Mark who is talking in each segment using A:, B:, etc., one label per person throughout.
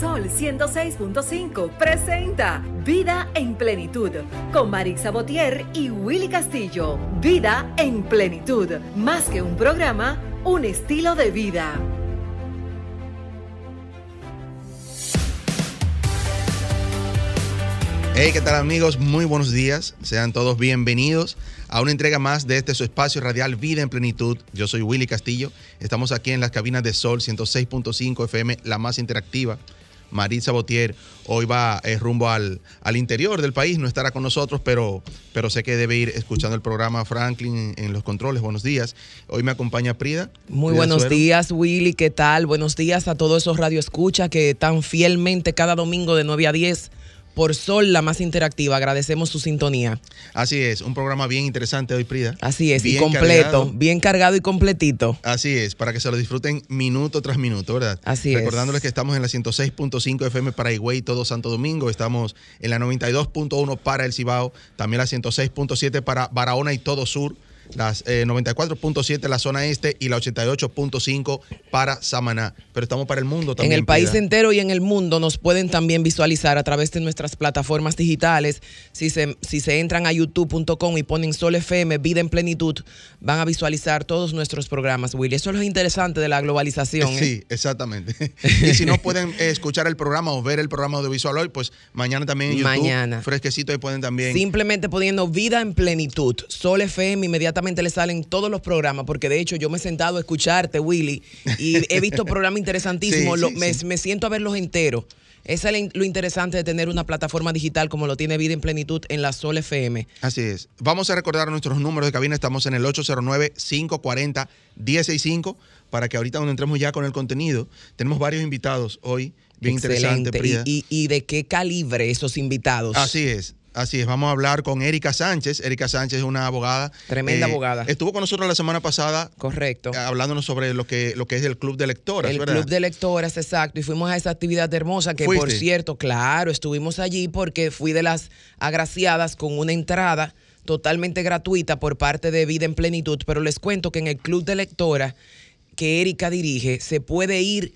A: Sol 106.5 presenta Vida en Plenitud con Marix Botier y Willy Castillo. Vida en Plenitud, más que un programa, un estilo de vida.
B: Hey, ¿qué tal amigos? Muy buenos días. Sean todos bienvenidos a una entrega más de este su espacio radial Vida en Plenitud. Yo soy Willy Castillo. Estamos aquí en las cabinas de Sol 106.5 FM, la más interactiva. Maritza Botier hoy va eh, rumbo al, al, interior del país, no estará con nosotros, pero, pero sé que debe ir escuchando el programa Franklin en, en los controles. Buenos días. Hoy me acompaña Prida.
C: Muy
B: Prida
C: buenos
B: Suero.
C: días, Willy. ¿Qué tal? Buenos días a todos esos radioescuchas que tan fielmente cada domingo de 9 a 10 por Sol, la más interactiva. Agradecemos su sintonía.
B: Así es, un programa bien interesante hoy, Prida.
C: Así es, y completo,
B: cargado.
C: bien cargado y completito.
B: Así es, para que se lo disfruten minuto tras minuto, ¿verdad?
C: Así es.
B: Recordándoles que estamos en la 106.5 FM para Higüey, todo Santo Domingo. Estamos en la 92.1 para El Cibao. También la 106.7 para Barahona y todo Sur. Las eh, 94.7 la zona este y la 88.5 para Samaná. Pero estamos para el mundo también.
C: en el país entero y en el mundo nos pueden también visualizar a través de nuestras plataformas digitales. Si se, si se entran a youtube.com y ponen Sol FM, Vida en Plenitud, van a visualizar todos nuestros programas, Willy. Eso es lo interesante de la globalización. ¿eh?
B: Sí, exactamente. y si no pueden eh, escuchar el programa o ver el programa audiovisual hoy, pues mañana también en YouTube.
C: Mañana.
B: Fresquecito, ahí pueden también.
C: Simplemente poniendo vida en plenitud. Sol FM, inmediatamente le salen todos los programas, porque de hecho yo me he sentado a escucharte, Willy, y he visto programas interesantísimos.
B: Sí,
C: me,
B: sí.
C: me siento a verlos enteros. Eso es lo interesante de tener una plataforma digital como lo tiene Vida en Plenitud en la Sol FM.
B: Así es. Vamos a recordar nuestros números de cabina. Estamos en el 809-540-165 para que ahorita cuando entremos ya con el contenido, tenemos varios invitados hoy. Bien interesante,
C: Excelente.
B: Prida.
C: Y, y- y de qué calibre esos invitados.
B: Así es. Así es, vamos a hablar con Erika Sánchez. Erika Sánchez es una abogada. eh,
C: Tremenda abogada.
B: Estuvo con nosotros la semana pasada
C: Correcto.
B: eh, hablándonos sobre lo que, lo que es el Club de Lectoras,
C: El
B: ¿verdad?
C: club de lectoras, exacto. Y fuimos a esa actividad hermosa que,
B: ¿Fuiste?
C: por cierto, claro, estuvimos allí porque fui de las agraciadas con una entrada totalmente gratuita por parte de Vida en Plenitud. Pero les cuento que en el club de lectoras que Erika dirige, se puede ir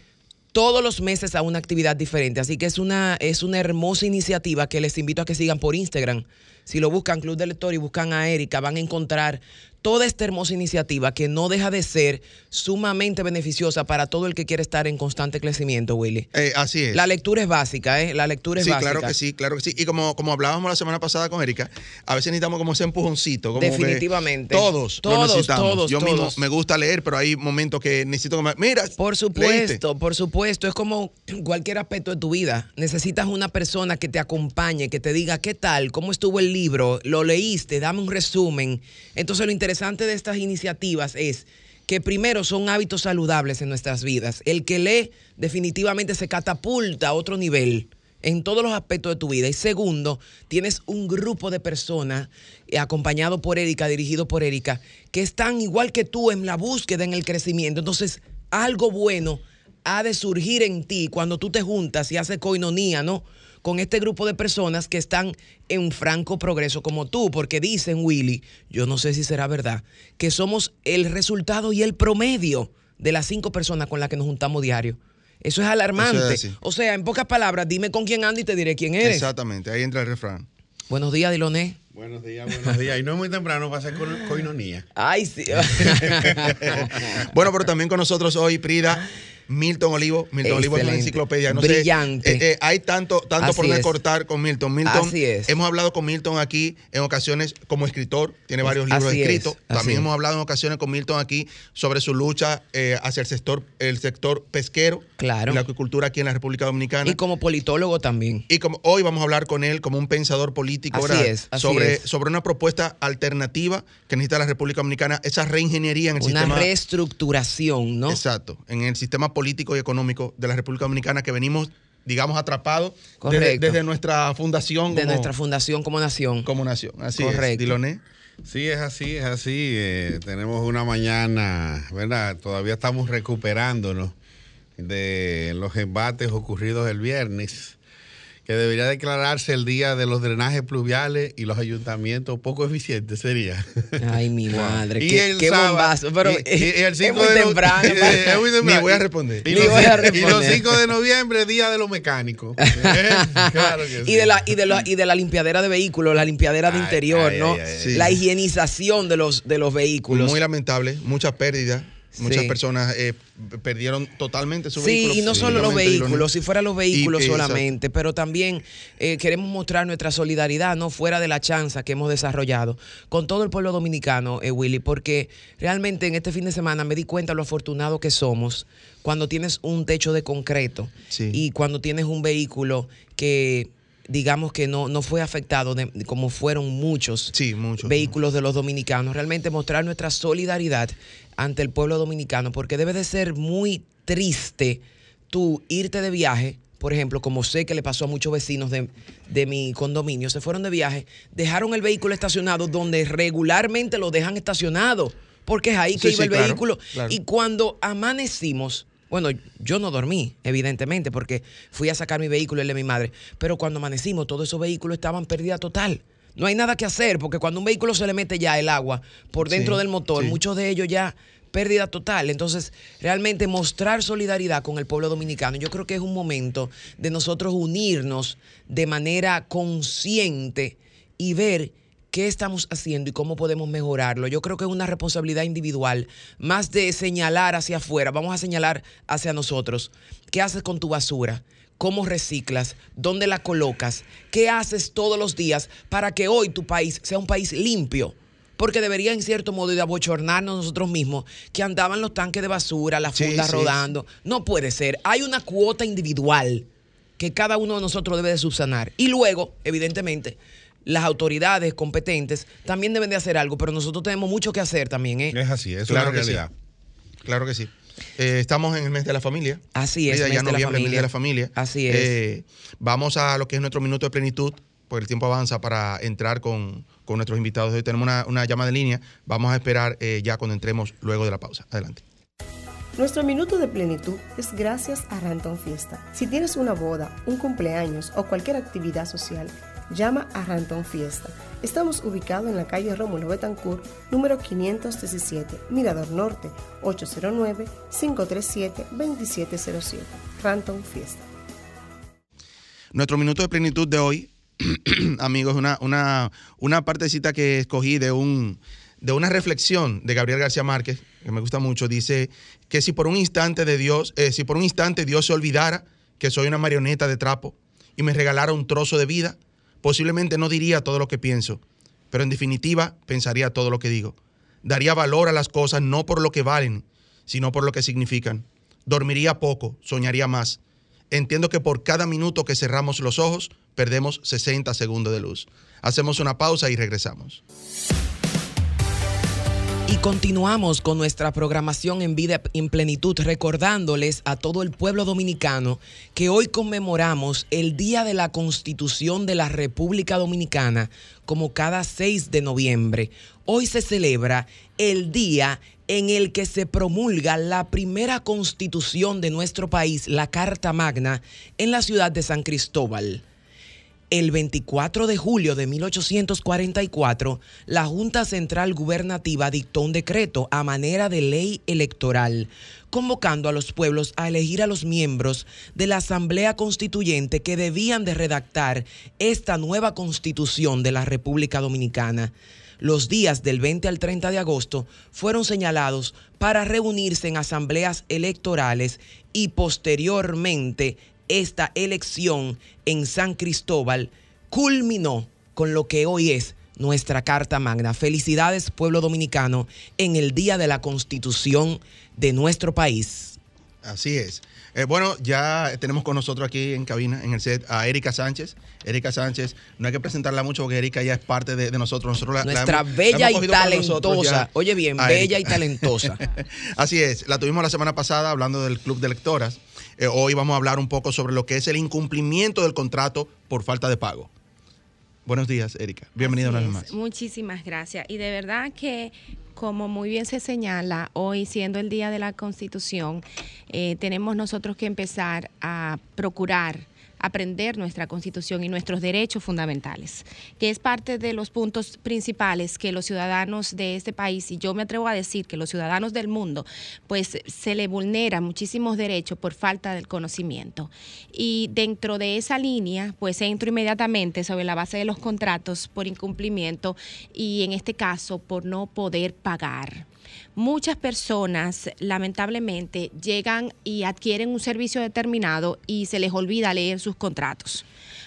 C: todos los meses a una actividad diferente. Así que es una, es una hermosa iniciativa que les invito a que sigan por Instagram. Si lo buscan Club de Lector y buscan a Erika, van a encontrar toda esta hermosa iniciativa que no deja de ser sumamente beneficiosa para todo el que quiere estar en constante crecimiento, Willy.
B: Eh, así es.
C: La lectura es básica, ¿eh? La lectura es
B: Sí,
C: básica.
B: claro que sí, claro que sí. Y como, como hablábamos la semana pasada con Erika, a veces necesitamos como ese empujoncito. Como
C: Definitivamente.
B: todos, lo
C: Todos,
B: necesitamos.
C: todos,
B: Yo mismo me gusta leer, pero hay momentos que necesito que me... Mira,
C: Por
B: leíste.
C: supuesto, por supuesto. Es como cualquier aspecto de tu vida. Necesitas una persona que te acompañe, que te diga qué tal, cómo estuvo el libro, lo leíste, dame un resumen. Entonces lo interesante de estas iniciativas es que primero son hábitos saludables en nuestras vidas. El que lee definitivamente se catapulta a otro nivel en todos los aspectos de tu vida. Y segundo, tienes un grupo de personas eh, acompañado por Erika, dirigido por Erika, que están igual que tú en la búsqueda, en el crecimiento. Entonces, algo bueno ha de surgir en ti cuando tú te juntas y haces coinonía, ¿no? Con este grupo de personas que están en franco progreso como tú, porque dicen, Willy, yo no sé si será verdad, que somos el resultado y el promedio de las cinco personas con las que nos juntamos diario. Eso es alarmante.
B: Eso es así.
C: o sea, en pocas palabras, dime con quién ando y te diré quién eres.
B: Exactamente, ahí entra el refrán.
C: Buenos días, Diloné.
D: Buenos días, buenos días. Y no es muy temprano para hacer co- coinonía.
C: Ay, sí.
B: Bueno, pero también con nosotros hoy, Prida, Milton Olivo. Milton Olivo es una enciclopedia. No sé,
C: Brillante.
B: eh, eh, hay tanto, tanto por
C: Así
B: donde
C: es.
B: cortar con Milton. Milton,
C: Así es.
B: hemos hablado con Milton aquí en ocasiones como escritor, tiene varios libros
C: Así
B: escritos. También hemos hablado en ocasiones con Milton aquí sobre su lucha eh, hacia el sector, el sector pesquero
C: Claro.
B: y la acuicultura aquí en la República Dominicana.
C: y como politólogo también.
B: Y como hoy vamos a hablar con él como un pensador político
C: Así
B: ¿verdad?
C: es, así
B: sobre,
C: es.
B: sobre una propuesta alternativa que necesita la República Dominicana, esa reingeniería en el
C: Una
B: sistema.
C: reestructuración, ¿no?
B: Exacto, en el sistema político y económico de la República Dominicana que venimos, digamos, atrapados desde, nuestra fundación
C: De
B: como,
C: nuestra fundación como nación.
B: como nación. Así
C: Correcto.
B: es, Diloné.
D: Sí, es así, es así. Eh, tenemos una mañana, ¿verdad? Todavía estamos recuperándonos de los embates ocurridos el viernes. Que debería declararse el día de los drenajes pluviales y los ayuntamientos poco eficientes sería.
C: Ay, mi madre,
D: Y
C: qué,
D: el
C: qué
D: sábado-
C: bombazo. Pero
D: y- y el
C: es
D: 5
C: muy
D: de no-
C: temprano.
D: es muy temprano.
B: Ni voy a responder.
D: Y los,
C: voy a
D: y los
C: responder.
D: 5 de noviembre, día de los mecánicos. claro que sí.
C: Y de, la, y, de la, y de la limpiadera de vehículos, la limpiadera de
D: Ay,
C: interior,
D: ay,
C: ¿no?
D: ay, ay,
B: ay.
C: La higienización de los, de los vehículos.
B: Muy lamentable, muchas pérdidas.
C: Sí.
B: Muchas personas eh, perdieron totalmente su
C: Sí,
B: vehículo.
C: y no solo los vehículos, si fuera los vehículos
B: Y, eh,
C: solamente, pero también eh, queremos mostrar nuestra solidaridad, no fuera de la chanza que hemos desarrollado con todo el pueblo dominicano, eh, Willy, porque realmente en este fin de semana me di cuenta lo afortunado que somos cuando tienes un techo de concreto
B: Sí.
C: y cuando tienes un vehículo que digamos que no, no fue afectado de- como fueron muchos
B: Sí, muchos.
C: vehículos de los dominicanos. Realmente mostrar nuestra solidaridad ante el pueblo dominicano, porque debe de ser muy triste tú irte de viaje, por ejemplo, como sé que le pasó a muchos vecinos de, de mi condominio, se fueron de viaje, dejaron el vehículo estacionado donde regularmente lo dejan estacionado, porque es ahí que
B: Sí,
C: iba el
B: claro,
C: vehículo.
B: claro.
C: Y cuando amanecimos, bueno, yo no dormí, evidentemente, porque fui a sacar mi vehículo, el de mi madre, pero cuando amanecimos, todos esos vehículos estaban pérdida total. No hay nada que hacer, porque cuando un vehículo se le mete ya el agua por dentro
B: Sí,
C: del motor,
B: sí.
C: muchos de ellos ya pérdida total. Entonces, realmente mostrar solidaridad con el pueblo dominicano, yo creo que es un momento de nosotros unirnos de manera consciente y ver qué estamos haciendo y cómo podemos mejorarlo. Yo creo que es una responsabilidad individual, más de señalar hacia afuera, vamos a señalar hacia nosotros. ¿Qué haces con tu basura? ¿Cómo reciclas? ¿Dónde la colocas? ¿Qué haces todos los días para que hoy tu país sea un país limpio? Porque debería, en cierto modo, de abochornarnos nosotros mismos que andaban los tanques de basura, las
B: Sí,
C: fundas
B: sí.
C: rodando. No puede ser. Hay una cuota individual que cada uno de nosotros debe de subsanar. Y luego, evidentemente, las autoridades competentes también deben de hacer algo, pero nosotros tenemos mucho que hacer también, ¿eh?
D: Es así, es
B: Claro
D: una
B: que sí.
D: realidad.
B: Claro que sí. Eh, estamos en el mes de la familia.
C: Así es, mes
B: ya
C: de la
B: mes
C: familia.
B: de la familia.
C: Así es.
B: Eh, vamos a lo que es nuestro minuto de plenitud, porque el tiempo avanza para entrar con, con nuestros invitados. Hoy tenemos una, una llamada de línea. Vamos a esperar eh, ya cuando entremos luego de la pausa. Adelante.
E: Nuestro minuto de plenitud es gracias a Ranton Fiesta. Si tienes una boda, un cumpleaños o cualquier actividad social, llama a Ranton Fiesta. Estamos ubicados en la calle Rómulo Betancourt, número 517, Mirador Norte, 809-537-2707. Ranton Fiesta.
B: Nuestro minuto de plenitud de hoy, amigos, una, una, una partecita que escogí de, un, de una reflexión de Gabriel García Márquez, que me gusta mucho. Dice que si por un instante de Dios, eh, si por un instante Dios se olvidara que soy una marioneta de trapo y me regalara un trozo de vida, posiblemente no diría todo lo que pienso, pero en definitiva pensaría todo lo que digo. Daría valor a las cosas no por lo que valen, sino por lo que significan. Dormiría poco, soñaría más. Entiendo que por cada minuto que cerramos los ojos, perdemos 60 segundos de luz. Hacemos una pausa y regresamos.
C: Y continuamos con nuestra programación en vida en plenitud, recordándoles a todo el pueblo dominicano que hoy conmemoramos el Día de la Constitución de la República Dominicana como cada 6 de noviembre. Hoy se celebra el día en el que se promulga la primera constitución de nuestro país, la Carta Magna, en la ciudad de San Cristóbal. El 24 de julio de 1844, la Junta Central Gubernativa dictó un decreto a manera de ley electoral, convocando a los pueblos a elegir a los miembros de la Asamblea Constituyente que debían de redactar esta nueva constitución de la República Dominicana. Los días del 20 al 30 de agosto fueron señalados para reunirse en asambleas electorales y posteriormente esta elección en San Cristóbal culminó con lo que hoy es nuestra Carta Magna. Felicidades, pueblo dominicano, en el Día de la Constitución de nuestro país.
B: Así es. Eh, bueno, ya tenemos con nosotros aquí en cabina, en el set, a Erika Sánchez. Erika Sánchez, no hay que presentarla mucho porque Erika ya es parte de, de nosotros. nosotros la- la
C: Nuestra
B: hemos-
C: bella y talentosa. Oye bien, bella
B: Erika.
C: y talentosa.
B: Así es, la tuvimos la semana pasada hablando del Club de Lectoras. Eh, hoy vamos a hablar un poco sobre lo que es el incumplimiento del contrato por falta de pago. Buenos días, Erika. Bienvenida una vez más.
F: Muchísimas gracias. Y de verdad que, como muy bien se señala, hoy siendo el Día de la Constitución, eh, tenemos nosotros que empezar a procurar aprender nuestra constitución y nuestros derechos fundamentales, que es parte de los puntos principales que los ciudadanos de este país, y yo me atrevo a decir que los ciudadanos del mundo, pues se le vulneran muchísimos derechos por falta del conocimiento. Y dentro de esa línea, pues entro inmediatamente sobre la base de los contratos por incumplimiento y en este caso por no poder pagar. Muchas personas lamentablemente llegan y adquieren un servicio determinado y se les olvida leer sus contratos.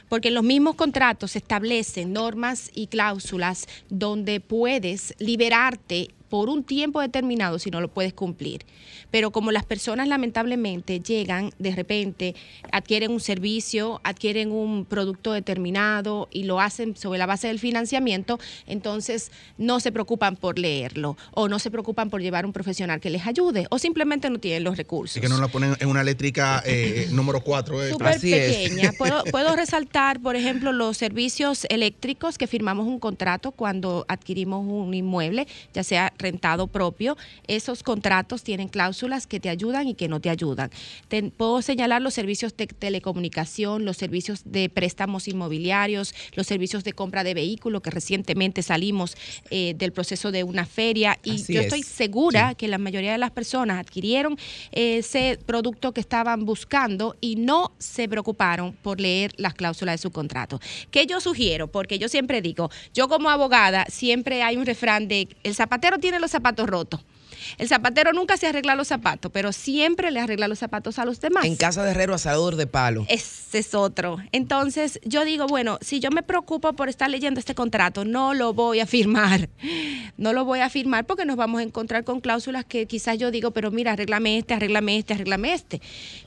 F: Porque en los mismos contratos se establecen normas y cláusulas donde puedes liberarte por un tiempo determinado si no lo puedes cumplir. Pero como las personas lamentablemente llegan de repente, adquieren un servicio, adquieren un producto determinado y lo hacen sobre la base del financiamiento, entonces no se preocupan por leerlo o no se preocupan por llevar un profesional que les ayude o simplemente no tienen los recursos.
B: Y que no la ponen en una eléctrica eh, número 4. Eh.
F: Súper pequeña. Puedo, puedo resaltar, por ejemplo, los servicios eléctricos que firmamos un contrato cuando adquirimos un inmueble, ya sea rentado propio. Esos contratos tienen cláusulas que te ayudan y que no te ayudan. puedo señalar los servicios de telecomunicación, los servicios de préstamos inmobiliarios, los servicios de compra de vehículos, que recientemente salimos eh, del proceso de una feria y yo estoy segura que la mayoría de las personas adquirieron ese producto que estaban buscando y no se preocuparon por leer las cláusulas de su contrato. ¿Qué yo sugiero? Porque yo siempre digo, yo como abogada siempre hay un refrán de el zapatero tiene los zapatos rotos. El zapatero nunca se arregla los zapatos, pero siempre le arregla los zapatos a los demás.
C: En casa de herrero, asador de palo.
F: Ese es otro. Entonces, yo digo, bueno, si yo me preocupo por estar leyendo este contrato, no lo voy a firmar. No lo voy a firmar porque nos vamos a encontrar con cláusulas que quizás yo digo, pero mira, arréglame este, arréglame este, arréglame este.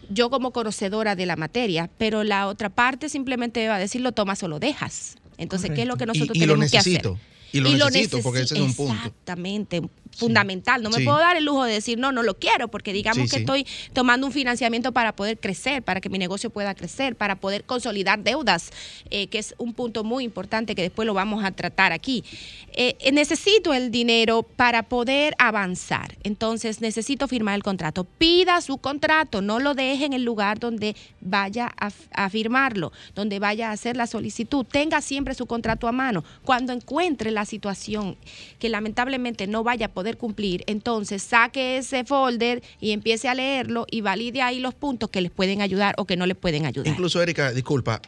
F: Yo como conocedora de la materia, pero la otra parte simplemente va a decir, lo tomas o lo dejas. Entonces, ¿qué es lo que nosotros tenemos que hacer?
B: Y lo necesito porque ese es un punto.
F: Exactamente, fundamental. No me puedo dar el lujo de decir, no, no lo quiero, porque digamos que estoy tomando un financiamiento para poder crecer, para que mi negocio pueda crecer, para poder consolidar deudas, eh, que es un punto muy importante que después lo vamos a tratar aquí. Eh, eh, necesito el dinero para poder avanzar. Entonces, necesito firmar el contrato. Pida su contrato, no lo deje en el lugar donde vaya a, a firmarlo, donde vaya a hacer la solicitud. Tenga siempre su contrato a mano. Cuando encuentre la situación que lamentablemente no vaya a poder cumplir, entonces saque ese folder y empiece a leerlo y valide ahí los puntos que les pueden ayudar o que no les pueden ayudar.
B: Incluso, Erika, disculpa,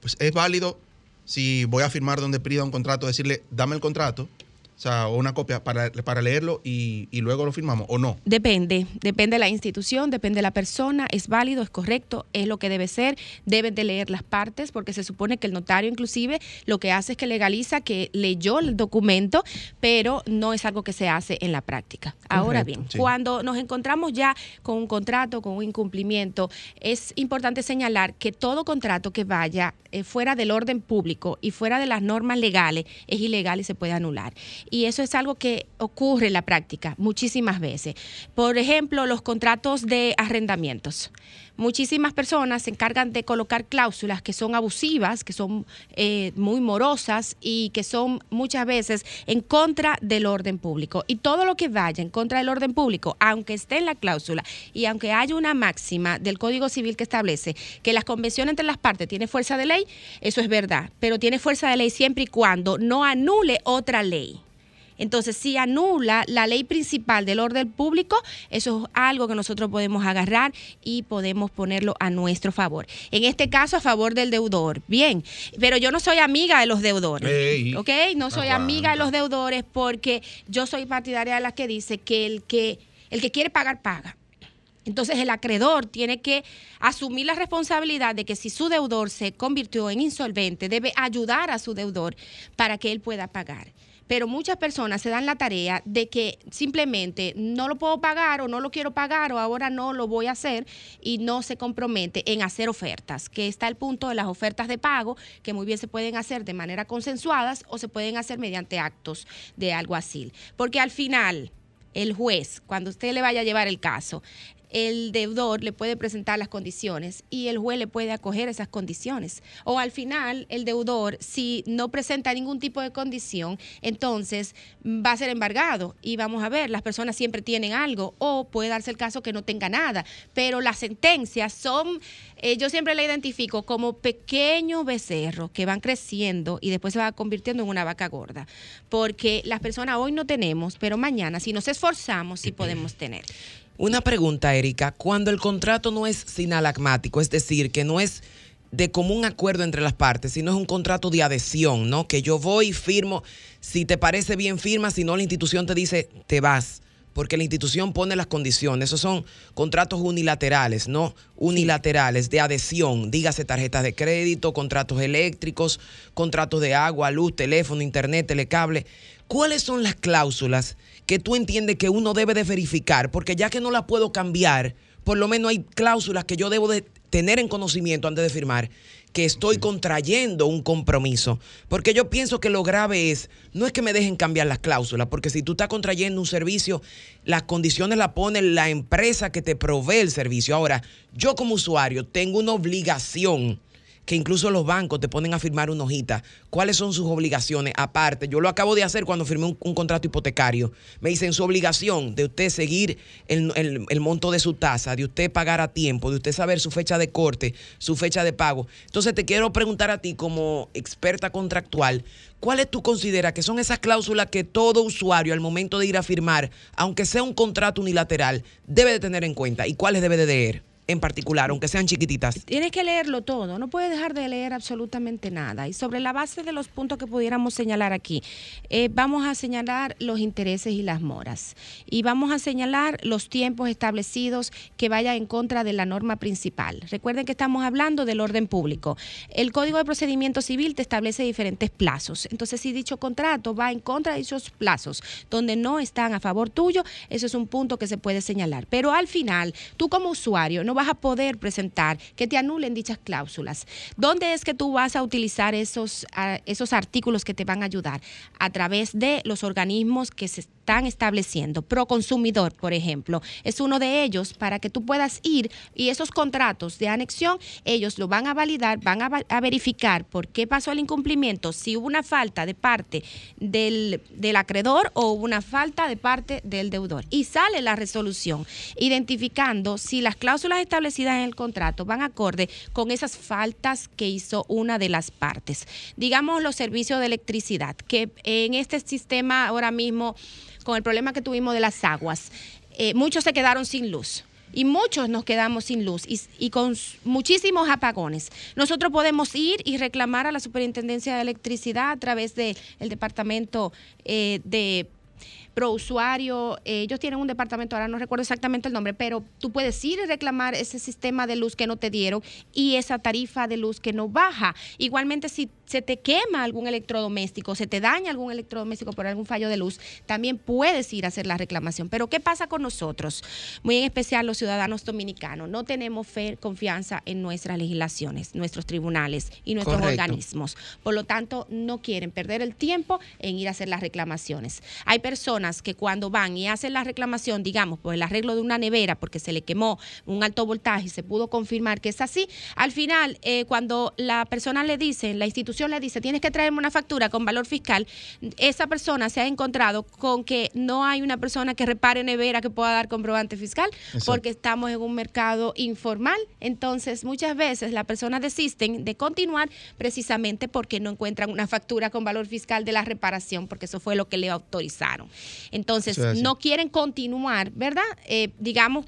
B: pues, es válido si voy a firmar donde pida un contrato, decirle, dame el contrato o sea, una copia para, para leerlo y, y, luego lo firmamos o no.
F: Depende, depende de la institución, depende de la persona, es válido, es correcto, es lo que debe ser, deben de leer las partes porque se supone que el notario inclusive lo que hace es que legaliza que leyó el documento, pero no es algo que se hace en la práctica. Ahora bien, cuando nos encontramos ya con un contrato, con un incumplimiento, es importante señalar que todo contrato que vaya eh, fuera del orden público y fuera de las normas legales es ilegal y se puede anular y eso es algo que ocurre en la práctica muchísimas veces. Por ejemplo, los contratos de arrendamientos muchísimas personas se encargan de colocar cláusulas que son abusivas, que son eh, muy morosas y que son muchas veces en contra del orden público. Y todo lo que vaya en contra del orden público, aunque esté en la cláusula y aunque haya una máxima del Código Civil que establece que las convenciones entre las partes tiene fuerza de ley, eso es verdad, pero tiene fuerza de ley siempre y cuando no anule otra ley. Entonces, si anula la ley principal del orden público, eso es algo que nosotros podemos agarrar y podemos ponerlo a nuestro favor. En este caso, a favor del deudor. Bien, pero yo no soy amiga de los deudores. ¿Ok? No soy amiga de los deudores porque yo soy partidaria de la que dice que el que, el que quiere pagar, paga. Entonces el acreedor tiene que asumir la responsabilidad de que si su deudor se convirtió en insolvente, debe ayudar a su deudor para que él pueda pagar pero muchas personas se dan la tarea de que simplemente no lo puedo pagar o no lo quiero pagar o ahora no lo voy a hacer y no se compromete en hacer ofertas, que está el punto de las ofertas de pago, que muy bien se pueden hacer de manera consensuadas o se pueden hacer mediante actos de algo así. Porque al final, el juez, cuando usted le vaya a llevar el caso, el deudor le puede presentar las condiciones y el juez le puede acoger esas condiciones. O al final, el deudor, si no presenta ningún tipo de condición, entonces va a ser embargado y vamos a ver, las personas siempre tienen algo o puede darse el caso que no tenga nada, pero las sentencias son, eh, yo siempre la identifico como pequeños becerros que van creciendo y después se va convirtiendo en una vaca gorda, porque las personas hoy no tenemos, pero mañana si nos esforzamos sí podemos tener.
C: Una pregunta, Erika. Cuando el contrato no es sinalagmático, es decir, que no es de común acuerdo entre las partes, sino es un contrato de adhesión, ¿no? Que yo voy y firmo, si te parece bien firma, si no la institución te dice te vas, porque la institución pone las condiciones. Esos son contratos unilaterales, ¿no? Unilaterales, de adhesión, dígase tarjetas de crédito, contratos eléctricos, contratos de agua, luz, teléfono, internet, telecable. ¿Cuáles son las cláusulas que tú entiendes que uno debe de verificar? Porque ya que no la puedo cambiar, por lo menos hay cláusulas que yo debo de tener en conocimiento antes de firmar que estoy contrayendo un compromiso. Porque yo pienso que lo grave es, no es que me dejen cambiar las cláusulas, porque si tú estás contrayendo un servicio, las condiciones las pone la empresa que te provee el servicio. Ahora, yo como usuario tengo una obligación que incluso los bancos te ponen a firmar una hojita. ¿Cuáles son sus obligaciones? Aparte, yo lo acabo de hacer cuando firmé un, contrato hipotecario. Me dicen su obligación de usted seguir el, monto de su tasa, de usted pagar a tiempo, de usted saber su fecha de corte, su fecha de pago. Entonces te quiero preguntar a ti como experta contractual, ¿cuáles tú consideras que son esas cláusulas que todo usuario al momento de ir a firmar, aunque sea un contrato unilateral, debe de tener en cuenta y cuáles debe de leer? En particular, aunque sean chiquititas?
F: Tienes que leerlo todo, no puedes dejar de leer absolutamente nada. Y sobre la base de los puntos que pudiéramos señalar aquí, eh, vamos a señalar los intereses y las moras. Y vamos a señalar los tiempos establecidos que vaya en contra de la norma principal. Recuerden que estamos hablando del orden público. El Código de Procedimiento Civil te establece diferentes plazos. Entonces, si dicho contrato va en contra de esos plazos, donde no están a favor tuyo, eso es un punto que se puede señalar. Pero al final, tú como usuario no vas a poder presentar que te anulen dichas cláusulas. ¿Dónde es que tú vas a utilizar esos, esos artículos que te van a ayudar? A través de los organismos que se están estableciendo. Proconsumidor, por ejemplo, es uno de ellos para que tú puedas ir y esos contratos de anexión, ellos lo van a validar, van a, verificar por qué pasó el incumplimiento, si hubo una falta de parte del, del acreedor o hubo una falta de parte del deudor. Y sale la resolución identificando si las cláusulas establecidas en el contrato van acorde con esas faltas que hizo una de las partes. Digamos los servicios de electricidad, que en este sistema ahora mismo, con el problema que tuvimos de las aguas, eh, muchos se quedaron sin luz y muchos nos quedamos sin luz y, con muchísimos apagones. Nosotros podemos ir y reclamar a la Superintendencia de Electricidad a través del departamento eh, de pro usuario. Eh, ellos tienen un departamento, ahora no recuerdo exactamente el nombre, pero tú puedes ir y reclamar ese sistema de luz que no te dieron y esa tarifa de luz que no baja. Igualmente, si se te quema algún electrodoméstico, se te daña algún electrodoméstico por algún fallo de luz, también puedes ir a hacer la reclamación. Pero ¿qué pasa con nosotros? Muy en especial los ciudadanos dominicanos. No tenemos fe, confianza en nuestras legislaciones, nuestros tribunales y nuestros organismos. Por lo tanto, no quieren perder el tiempo en ir a hacer las reclamaciones. Hay personas que cuando van y hacen la reclamación, digamos, por el arreglo de una nevera porque se le quemó un alto voltaje y se pudo confirmar que es así, al final, eh, cuando la persona le dice, la institución le dice, tienes que traerme una factura con valor fiscal, esa persona se ha encontrado con que no hay una persona que repare nevera que pueda dar comprobante fiscal, porque estamos en un mercado informal. Entonces, muchas veces las personas desisten de continuar precisamente porque no encuentran una factura con valor fiscal de la reparación, porque eso fue lo que le autorizaron. Entonces, no quieren continuar, ¿verdad? Eh, digamos,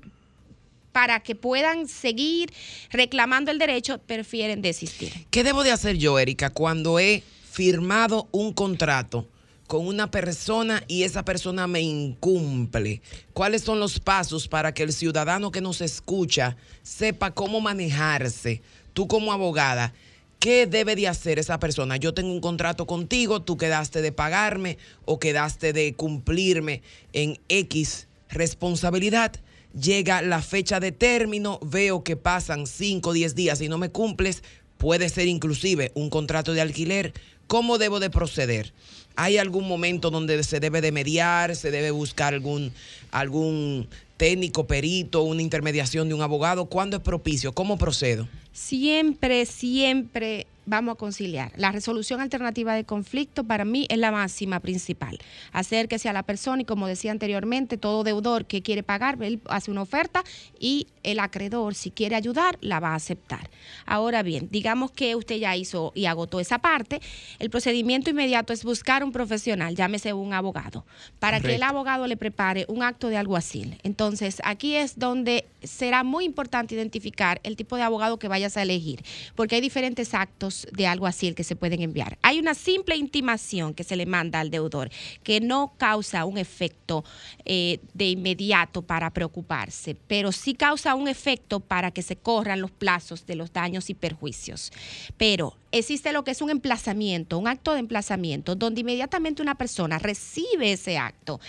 F: para que puedan seguir reclamando el derecho, prefieren desistir.
C: ¿Qué debo de hacer yo, Erika, cuando he firmado un contrato con una persona y esa persona me incumple? ¿Cuáles son los pasos para que el ciudadano que nos escucha sepa cómo manejarse? Tú como abogada, ¿qué debe de hacer esa persona? Yo tengo un contrato contigo, tú quedaste de pagarme o quedaste de cumplirme en X responsabilidad llega la fecha de término, veo que pasan 5 o 10 días y no me cumples, puede ser inclusive un contrato de alquiler. ¿Cómo debo de proceder? ¿Hay algún momento donde se debe de mediar, se debe buscar algún, algún técnico, perito, una intermediación de un abogado? ¿Cuándo es propicio? ¿Cómo procedo?
F: Siempre, siempre vamos a conciliar. La resolución alternativa de conflicto para mí es la máxima principal. Acérquese a la persona y como decía anteriormente, todo deudor que quiere pagar, él hace una oferta y el acreedor, si quiere ayudar, la va a aceptar. Ahora bien, digamos que usted ya hizo y agotó esa parte, el procedimiento inmediato es buscar un profesional, llámese un abogado, para que el abogado le prepare un acto de alguacil. Entonces, aquí es donde será muy importante identificar el tipo de abogado que vayas a elegir, porque hay diferentes actos de algo así que se pueden enviar. Hay una simple intimación que se le manda al deudor que no causa un efecto eh, de inmediato para preocuparse, pero sí causa un efecto para que se corran los plazos de los daños y perjuicios. Pero existe lo que es un emplazamiento, un acto de emplazamiento, donde inmediatamente una persona recibe ese acto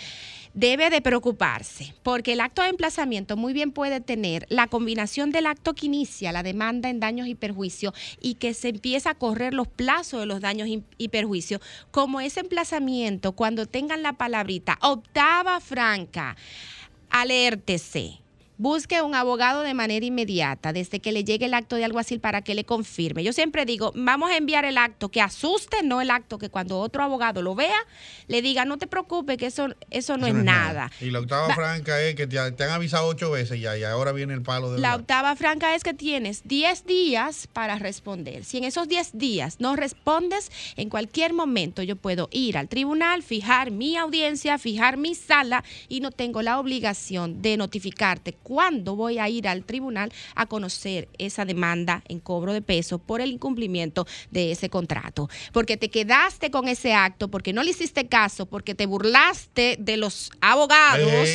F: debe de preocuparse, porque el acto de emplazamiento muy bien puede tener la combinación del acto que inicia la demanda en daños y perjuicios y que se empieza a correr los plazos de los daños y perjuicios, como ese emplazamiento cuando tengan la palabrita octava franca, alértese busque un abogado de manera inmediata desde que le llegue el acto de alguacil para que le confirme. Yo siempre digo, vamos a enviar el acto que asuste, no el acto que cuando otro abogado lo vea, le diga, no te preocupes, que eso, eso, no, es, nada.
D: Y la octava franca es que te, han avisado ocho veces ya y ahora viene el palo de...
F: La octava franca es que tienes 10 días para responder. Si en esos 10 días no respondes, en cualquier momento yo puedo ir al tribunal, fijar mi audiencia, fijar mi sala y no tengo la obligación de notificarte cuándo voy a ir al tribunal a conocer esa demanda en cobro de peso por el incumplimiento de ese contrato. Porque te quedaste con ese acto, porque no le hiciste caso, porque te burlaste de los abogados.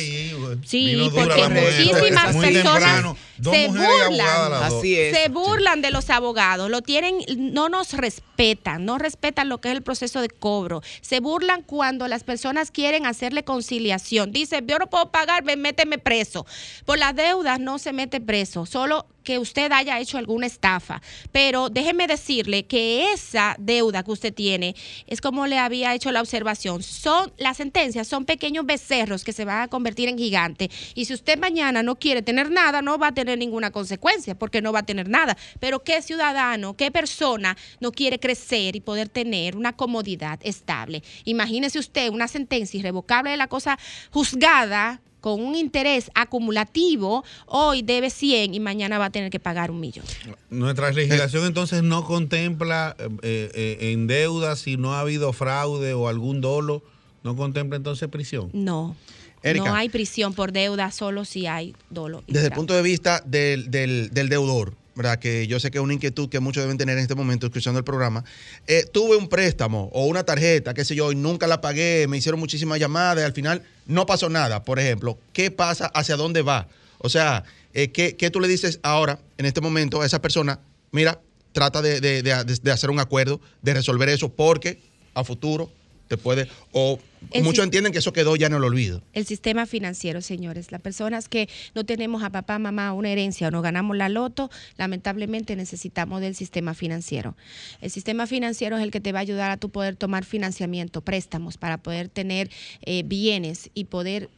F: sí, porque muchísimas personas se burlan. Se burlan de los abogados, lo tienen, no nos respetan, no respetan lo que es el proceso de cobro. Se burlan cuando las personas quieren hacerle conciliación. Dice, yo no puedo pagar, méteme preso. Por la deudas no se mete preso, solo que usted haya hecho alguna estafa. Pero déjeme decirle que esa deuda que usted tiene es como le había hecho la observación. Son las sentencias, son pequeños becerros que se van a convertir en gigantes. Y si usted mañana no quiere tener nada, no va a tener ninguna consecuencia, porque no va a tener nada. Pero qué ciudadano, qué persona no quiere crecer y poder tener una comodidad estable. Imagínese usted una sentencia irrevocable de la cosa juzgada con un interés acumulativo, hoy debe 100 y mañana va a tener que pagar un millón.
D: Nuestra legislación entonces no contempla eh, eh, en deuda si no ha habido fraude o algún dolo, ¿no contempla entonces prisión?
F: No. no hay prisión por deuda, solo si hay dolo.
B: Desde el punto de vista del, del, del deudor, ¿verdad? que yo sé que es una inquietud que muchos deben tener en este momento escuchando el programa. Eh, tuve un préstamo o una tarjeta, qué sé yo, y nunca la pagué, me hicieron muchísimas llamadas y al final no pasó nada. Por ejemplo, ¿qué pasa? ¿Hacia dónde va? O sea, eh, ¿qué, tú le dices ahora, en este momento, a esa persona? Mira, trata de, de hacer un acuerdo, de resolver eso, porque a futuro te puede, o muchos entienden que eso quedó ya en el olvido.
F: El sistema financiero, señores, las personas que no tenemos a papá, mamá una herencia o no ganamos la loto, lamentablemente necesitamos del sistema financiero. El sistema financiero es el que te va a ayudar a tu poder tomar financiamiento, préstamos para poder tener eh, bienes y poder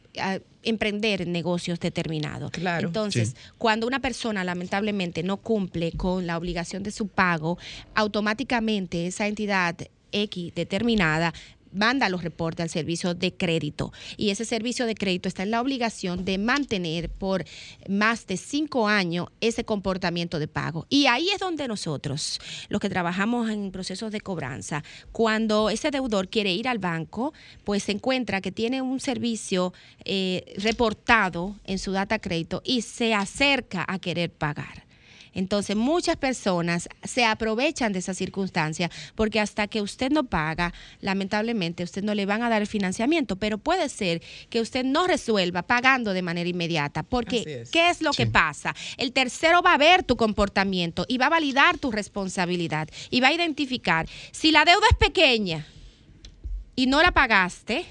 F: emprender negocios determinados. Claro, Entonces, cuando una persona lamentablemente no cumple con la obligación de su pago, automáticamente esa entidad X determinada manda los reportes al servicio de crédito y ese servicio de crédito está en la obligación de mantener por más de cinco años ese comportamiento de pago. Y ahí es donde nosotros, los que trabajamos en procesos de cobranza, cuando ese deudor quiere ir al banco, pues se encuentra que tiene un servicio eh, reportado en su data crédito y se acerca a querer pagar. Entonces, muchas personas se aprovechan de esa circunstancia porque hasta que usted no paga, lamentablemente, usted no le van a dar el financiamiento, pero puede ser que usted no resuelva pagando de manera inmediata, porque ¿qué es lo que pasa? El tercero va a ver tu comportamiento y va a validar tu responsabilidad y va a identificar si la deuda es pequeña y no la pagaste,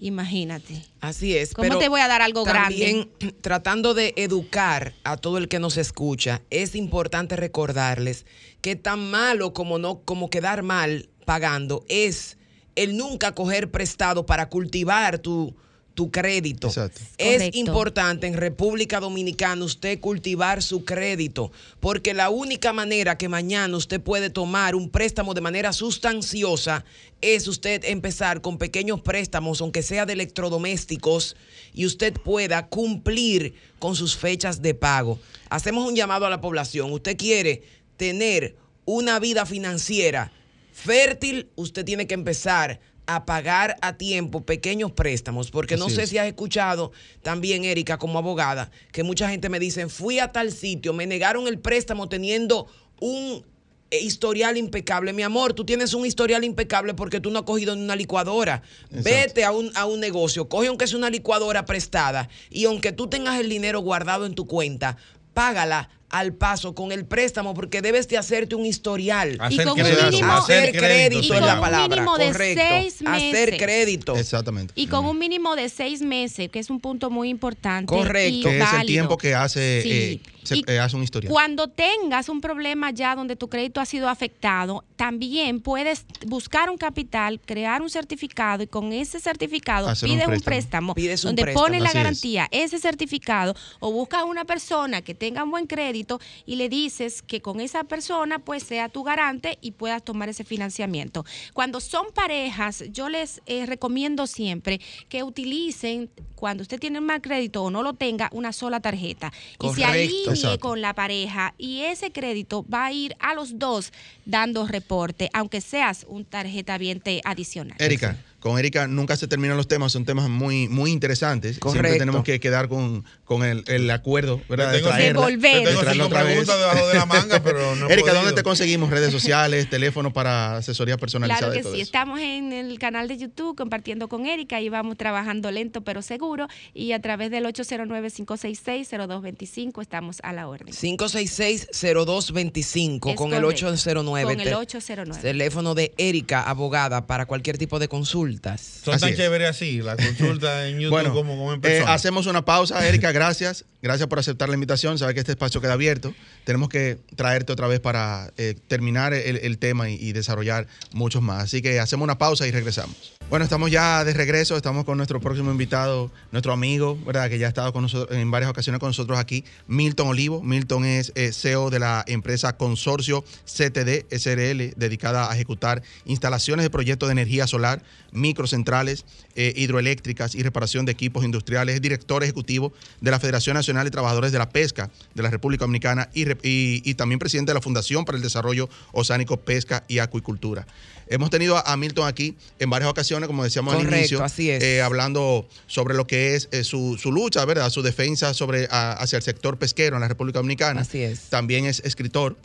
F: Imagínate.
C: Así es.
F: ¿Cómo te voy a dar algo
C: también, Tratando de educar a todo el que nos escucha, es importante recordarles que tan malo como no, como quedar mal pagando es el nunca coger prestado para cultivar tu, tu crédito.
B: Exacto.
C: Es
F: Correcto.
C: importante en República Dominicana usted cultivar su crédito, porque la única manera que mañana usted puede tomar un préstamo de manera sustanciosa es usted empezar con pequeños préstamos, aunque sea de electrodomésticos, y usted pueda cumplir con sus fechas de pago. Hacemos un llamado a la población. Usted quiere tener una vida financiera fértil, usted tiene que empezar a pagar a tiempo pequeños préstamos, porque no sé
B: es.
C: si has escuchado también, Erika, como abogada, que mucha gente me dice, fui a tal sitio, me negaron el préstamo teniendo un eh, historial impecable. Mi amor, tú tienes un historial impecable porque tú no has cogido ni una licuadora.
B: Exacto.
C: Vete a un, a un negocio, coge aunque sea una licuadora prestada y aunque tú tengas el dinero guardado en tu cuenta, págala al paso con el préstamo porque debes de hacerte un historial.
F: Y con un
D: crédito,
F: mínimo-
C: Hacer crédito,
F: Y
C: es la
F: un
C: palabra.
F: mínimo de
C: correcto.
F: seis
C: Hacer
F: meses.
C: crédito.
B: Exactamente.
F: Y con un mínimo de seis meses, que es un punto muy importante.
C: Correcto.
F: y
B: que es el tiempo que hace,
F: Sí.
B: eh, se-
F: Y
B: eh, hace un historial.
F: Cuando tengas un problema ya donde tu crédito ha sido afectado, también puedes buscar un capital, crear un certificado y con ese certificado
B: Hacer un
F: pides un
B: préstamo.
F: préstamo,
C: Pides un
F: donde
C: préstamo,
F: pones la
B: así es.
F: garantía, ese certificado, o buscas una persona que tenga un buen crédito y le dices que con esa persona pues sea tu garante y puedas tomar ese financiamiento. Cuando son parejas, yo les eh, recomiendo siempre que utilicen, cuando usted tiene mal crédito o no lo tenga, una sola tarjeta. Y se alinee
B: Exacto.
F: con la pareja y ese crédito va a ir a los dos dando reporte, aunque seas un tarjeta adicional.
B: Erika, con Erika nunca se terminan los temas, son temas muy, muy interesantes. Siempre
C: Correcto.
B: tenemos que quedar con, con el, el acuerdo, ¿verdad?
D: Te tengo-
B: traerla,
F: Devolver.
D: Te tengo
B: traerla
D: cinco
B: otra vez.
D: debajo de la manga, pero no
B: Erika, ¿dónde te conseguimos? Redes sociales, teléfono para asesoría personalizada.
F: Claro
B: y
F: que
B: todo
F: sí,
B: eso?
F: estamos en el canal de YouTube compartiendo con Erika y vamos trabajando lento pero seguro y a través del 809-566-0225 estamos a la orden.
C: 566-0225
F: Es
C: con el
F: correcto.
C: 809.
F: Con el
C: te-
F: 809.
C: Teléfono de Erika, abogada, para cualquier tipo de consultas.
D: Son
B: Así
D: tan
B: es.
D: chéveres así, la consulta en YouTube
B: Bueno,
D: como, como en
B: eh,
D: persona.
B: hacemos una pausa, Erika, gracias. Gracias por aceptar la invitación. Sabes que este espacio queda abierto. Tenemos que traerte otra vez para eh, terminar el, el tema y, y desarrollar muchos más. Así que hacemos una pausa y regresamos. Bueno, estamos ya de regreso. Estamos con nuestro próximo invitado, nuestro amigo, ¿verdad? Que ya ha estado con nosotros en varias ocasiones con nosotros aquí, Milton Olivo. Milton es eh, CEO de la empresa Consorcio CTD SRL, dedicada a ejecutar instalaciones de proyectos de energía solar, microcentrales eh, hidroeléctricas y reparación de equipos industriales. Es director ejecutivo de la Federación Nacional de Trabajadores de la Pesca de la República Dominicana y, y- y también presidente de la Fundación para el Desarrollo Oceánico, Pesca y Acuicultura. Hemos tenido a, a Milton aquí en varias ocasiones, como decíamos al inicio,
C: así es.
B: eh, hablando sobre lo que es eh, su, su lucha, ¿verdad? Su defensa sobre, a- hacia el sector pesquero en la República Dominicana.
C: Así es.
B: También es escritor.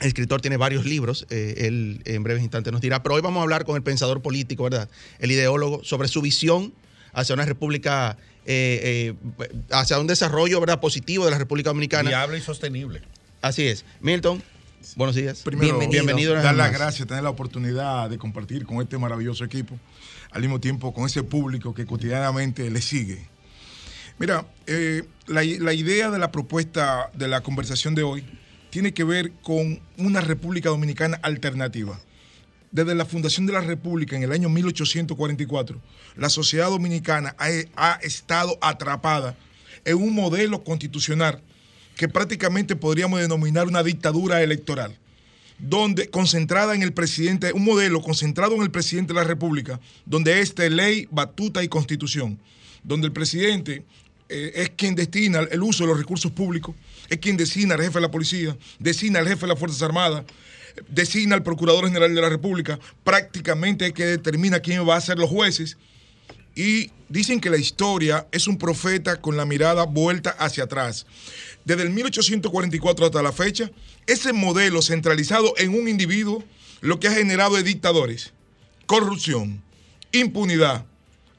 B: El escritor tiene varios libros, eh, él en breves instantes nos dirá, pero hoy vamos a hablar con el pensador político, ¿verdad? El ideólogo, sobre su visión hacia una república, eh, eh, hacia un desarrollo, ¿verdad? Positivo de la República Dominicana.
D: Viable y sostenible.
B: Así es. Milton, buenos días.
G: Primero,
C: Bienvenido.
B: Bienvenido
G: dar las gracias, tener la oportunidad de compartir con este maravilloso equipo, al mismo tiempo con ese público que cotidianamente le sigue. Mira, eh, la, la idea de la propuesta de la conversación de hoy tiene que ver con una República Dominicana alternativa. Desde la fundación de la República en el año 1844, la sociedad dominicana ha, estado atrapada en un modelo constitucional que prácticamente podríamos denominar una dictadura electoral donde concentrada en el presidente, un modelo concentrado en el presidente de la República, donde este es ley, batuta y constitución, donde el presidente eh, es quien destina el uso de los recursos públicos, es quien designa al jefe de la policía, designa al jefe de las Fuerzas Armadas, designa al Procurador General de la República, prácticamente es que determina quién va a ser los jueces. Y dicen que la historia es un profeta con la mirada vuelta hacia atrás. Desde el 1844 hasta la fecha, ese modelo centralizado en un individuo lo que ha generado es dictadores, corrupción, impunidad,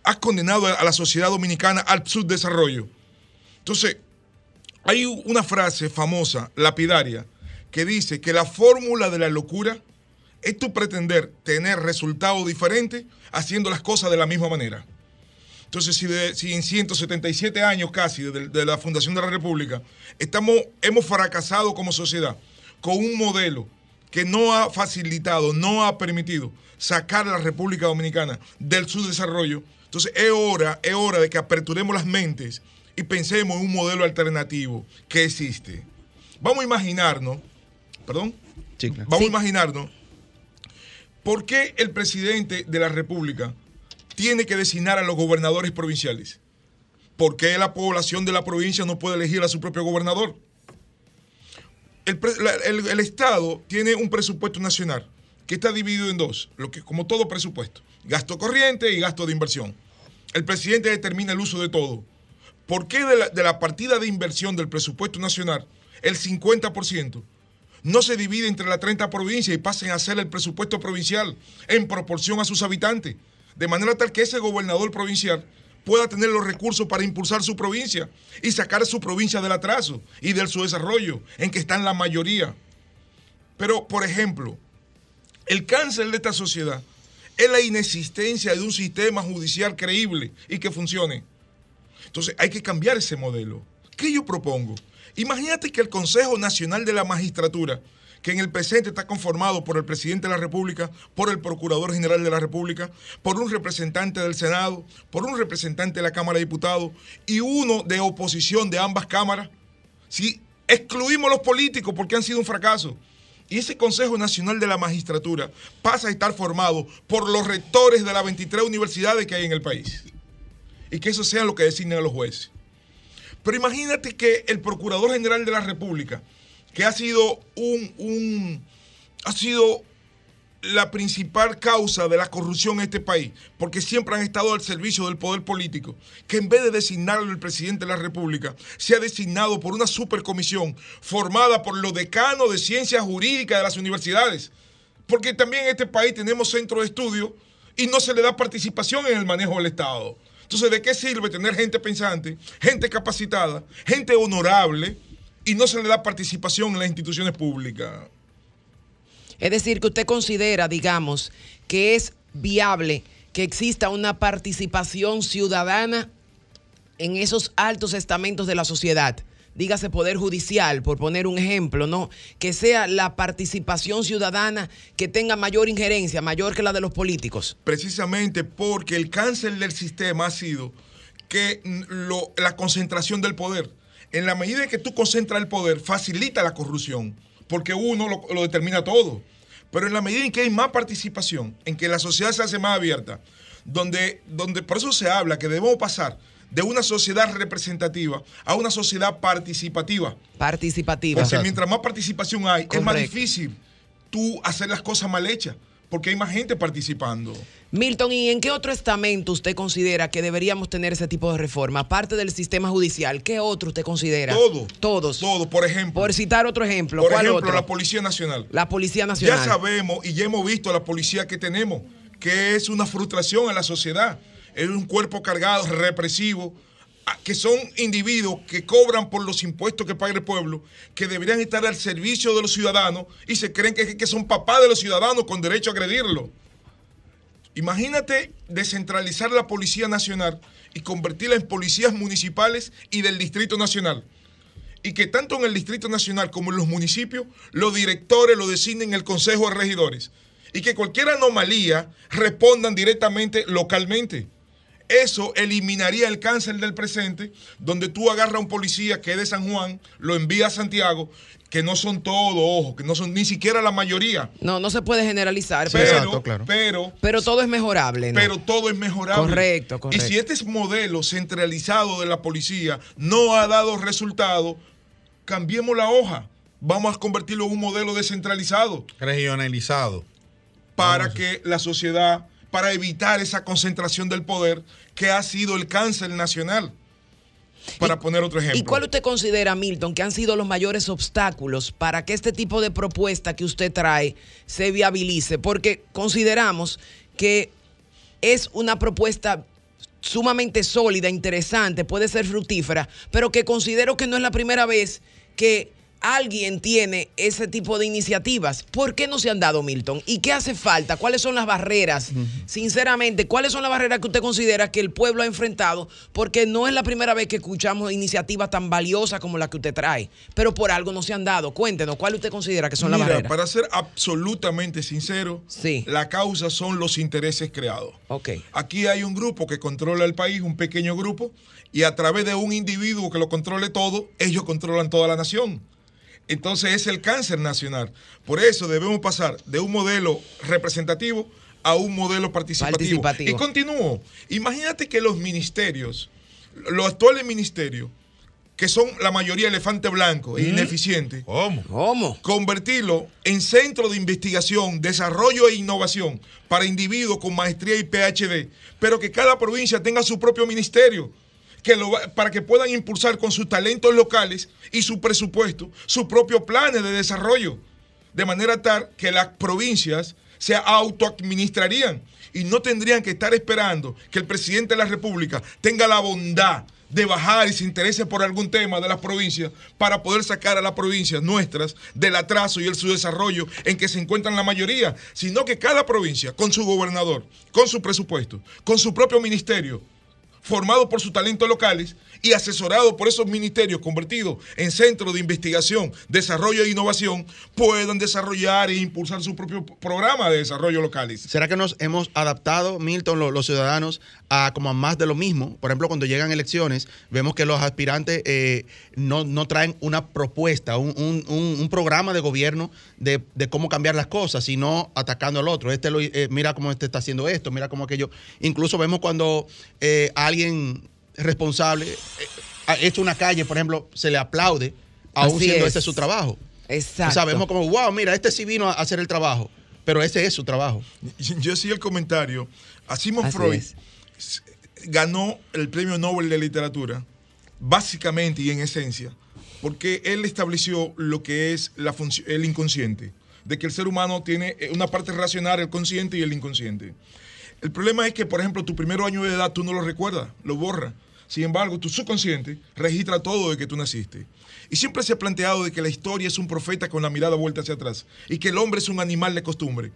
G: ha condenado a la sociedad dominicana al subdesarrollo. Entonces, hay una frase famosa, lapidaria, que dice que la fórmula de la locura es tu pretender tener resultados diferentes haciendo las cosas de la misma manera. Entonces, si, de- si en 177 años casi de la fundación de la República estamos, hemos fracasado como sociedad con un modelo que no ha facilitado, no ha permitido sacar a la República Dominicana del subdesarrollo, entonces es hora, es hora de que aperturemos las mentes y pensemos en un modelo alternativo que existe. Vamos a imaginarnos, perdón,
B: Sí, claro.
G: vamos
C: Sí.
G: a imaginarnos por qué el presidente de la República tiene que designar a los gobernadores provinciales. ¿Por qué la población de la provincia no puede elegir a su propio gobernador? El, Estado tiene un presupuesto nacional que está dividido en dos, lo que, como todo presupuesto, gasto corriente y gasto de inversión. El presidente determina el uso de todo. ¿Por qué de la, de la partida de inversión del presupuesto nacional, el 50% no se divide entre las 30 provincias y pasen a ser el presupuesto provincial en proporción a sus habitantes? De manera tal que ese gobernador provincial pueda tener los recursos para impulsar su provincia y sacar su provincia del atraso y del su desarrollo en que están la mayoría. Pero, por ejemplo, el cáncer de esta sociedad es la inexistencia de un sistema judicial creíble y que funcione. Entonces hay que cambiar ese modelo. ¿Qué yo propongo? Imagínate que el Consejo Nacional de la Magistratura, que en el presente está conformado por el presidente de la República, por el Procurador General de la República, por un representante del Senado, por un representante de la Cámara de Diputados y uno de oposición de ambas cámaras, si excluimos los políticos porque han sido un fracaso, y ese Consejo Nacional de la Magistratura pasa a estar formado por los rectores de las 23 universidades que hay en el país. Y que eso sea lo que designen a los jueces. Pero imagínate que el Procurador General de la República, que ha sido un, un- ha sido la principal causa de la corrupción en este país, porque siempre han estado al servicio del poder político, que en vez de designarlo el presidente de la República, se ha designado por una supercomisión formada por los decanos de ciencias jurídicas de las universidades. Porque también en este país tenemos centros de estudio y no se le da participación en el manejo del Estado. Entonces, ¿de qué sirve tener gente pensante, gente capacitada, gente honorable y no se le da participación en las instituciones públicas?
C: Es decir, que usted considera, digamos, que es viable que exista una participación ciudadana en esos altos estamentos de la sociedad. Dígase Poder Judicial, por poner un ejemplo, ¿no? Que sea la participación ciudadana que tenga mayor injerencia, mayor que la de los políticos.
G: precisamente porque el cáncer del sistema ha sido que mm, lo- la concentración del poder. En la medida en que tú concentras el poder, facilita la corrupción, porque uno lo, lo determina todo. Pero en la medida en que hay más participación, en que la sociedad se hace más abierta, donde, donde por eso se habla que debemos pasar de una sociedad representativa a una sociedad participativa.
C: Participativa.
G: Porque mientras más participación hay, es más difícil tú hacer las cosas mal hechas, porque hay más gente participando.
C: Milton, ¿y en qué otro estamento usted considera que deberíamos tener ese tipo de reforma? Aparte del sistema judicial, ¿qué otro usted considera?
G: Todo.
C: Todos.
G: Todo, por ejemplo.
C: Por citar otro ejemplo.
G: por
C: ¿Cuál
G: ejemplo,
C: otro?
G: la Policía Nacional.
C: La Policía Nacional.
G: Ya sabemos y ya hemos visto a la policía que tenemos, que es una frustración en la sociedad. Es un cuerpo cargado, represivo, que son individuos que cobran por los impuestos que paga el pueblo, que deberían estar al servicio de los ciudadanos y se creen que, son papás de los ciudadanos con derecho a agredirlo. Imagínate descentralizar la Policía Nacional y convertirla en policías municipales y del Distrito Nacional. Y que tanto en el Distrito Nacional como en los municipios, los directores lo designen el Consejo de Regidores. Y que cualquier anomalía respondan directamente localmente. Eso eliminaría el cáncer del presente, donde tú agarras a un policía que es de San Juan, lo envías a Santiago, que no son todos, ojo, que no son ni siquiera la mayoría.
C: No, no se puede generalizar,
B: Sí,
C: pero,
G: Pero,
B: exacto, claro.
G: pero
C: pero todo es mejorable, ¿no?
G: pero todo es mejorable.
C: Correcto, correcto.
G: Y si este modelo centralizado de la policía no ha dado resultado, cambiemos la hoja. Vamos a convertirlo en un modelo descentralizado
D: Regionalizado.
G: para que la sociedad, para evitar esa concentración del poder que ha sido el cáncer nacional. Para poner otro ejemplo.
C: ¿Y cuál usted considera, Milton, que han sido los mayores obstáculos para que este tipo de propuesta que usted trae se viabilice? Porque consideramos que es una propuesta sumamente sólida, interesante, puede ser fructífera, pero que considero que no es la primera vez que alguien tiene ese tipo de iniciativas. ¿Por qué no se han dado, Milton? ¿Y qué hace falta? ¿Cuáles son las barreras? Sinceramente, ¿cuáles son las barreras que usted considera que el pueblo ha enfrentado? Porque no es la primera vez que escuchamos iniciativas tan valiosas como la que usted trae, pero por algo no se han dado. Cuéntenos, ¿cuál usted considera que son las barreras?
G: para ser absolutamente sincero,
C: Sí.
G: la causa son los intereses creados. Aquí hay un grupo que controla el país, un pequeño grupo, y a través de un individuo que lo controle todo, ellos controlan toda la nación. Entonces es el cáncer nacional. Por eso debemos pasar de un modelo representativo a un modelo participativo.
C: Participativo.
G: Y continúo. Imagínate que los ministerios, los actuales ministerios, que son la mayoría elefante blanco e ineficientes,
D: ¿Cómo?
C: ¿Cómo?
G: convertirlo en centro de investigación, desarrollo e innovación para individuos con maestría y PhD, pero que cada provincia tenga su propio ministerio. Que para que puedan impulsar con sus talentos locales y su presupuesto sus propios planes de desarrollo, de manera tal que las provincias se autoadministrarían y no tendrían que estar esperando que el presidente de la República tenga la bondad de bajar y se interese por algún tema de las provincias para poder sacar a las provincias nuestras del atraso y el subdesarrollo en que se encuentran la mayoría, sino que cada provincia, con su gobernador, con su presupuesto, con su propio ministerio, formado por sus talentos locales y asesorado por esos ministerios convertidos en centros de investigación, desarrollo e innovación, puedan desarrollar e impulsar su propio programa de desarrollo locales.
B: ¿Será que nos hemos adaptado, Milton, lo- los, ciudadanos, a como a más de lo mismo? Por ejemplo, cuando llegan elecciones, vemos que los aspirantes eh, no, no traen una propuesta, un- un- un programa de gobierno de, de cómo cambiar las cosas, sino atacando al otro. Este lo- eh, mira cómo este está haciendo esto, mira cómo aquello. Incluso vemos cuando eh, alguien responsable eh, ha hecho una calle, por ejemplo, se le aplaude, aún
C: Así
B: siendo
C: es.
B: ese su trabajo.
C: Exacto.
B: O sea, vemos como, wow, mira, este sí vino a hacer el trabajo, pero ese es su trabajo.
G: Yo hacía el comentario,
C: Así
G: Freud
C: es.
G: ganó el premio Nobel de Literatura, básicamente y en esencia, porque él estableció lo que es la el inconsciente, de que el ser humano tiene eh, una parte racional, el consciente y el inconsciente. El problema es que, por ejemplo, tu primer año de edad tú no lo recuerdas, lo borras. Sin embargo, tu subconsciente registra todo de que tú naciste. Y siempre se ha planteado de que la historia es un profeta con la mirada vuelta hacia atrás y que el hombre es un animal de costumbre.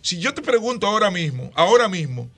G: Si yo te pregunto ahora mismo, ahora mismo,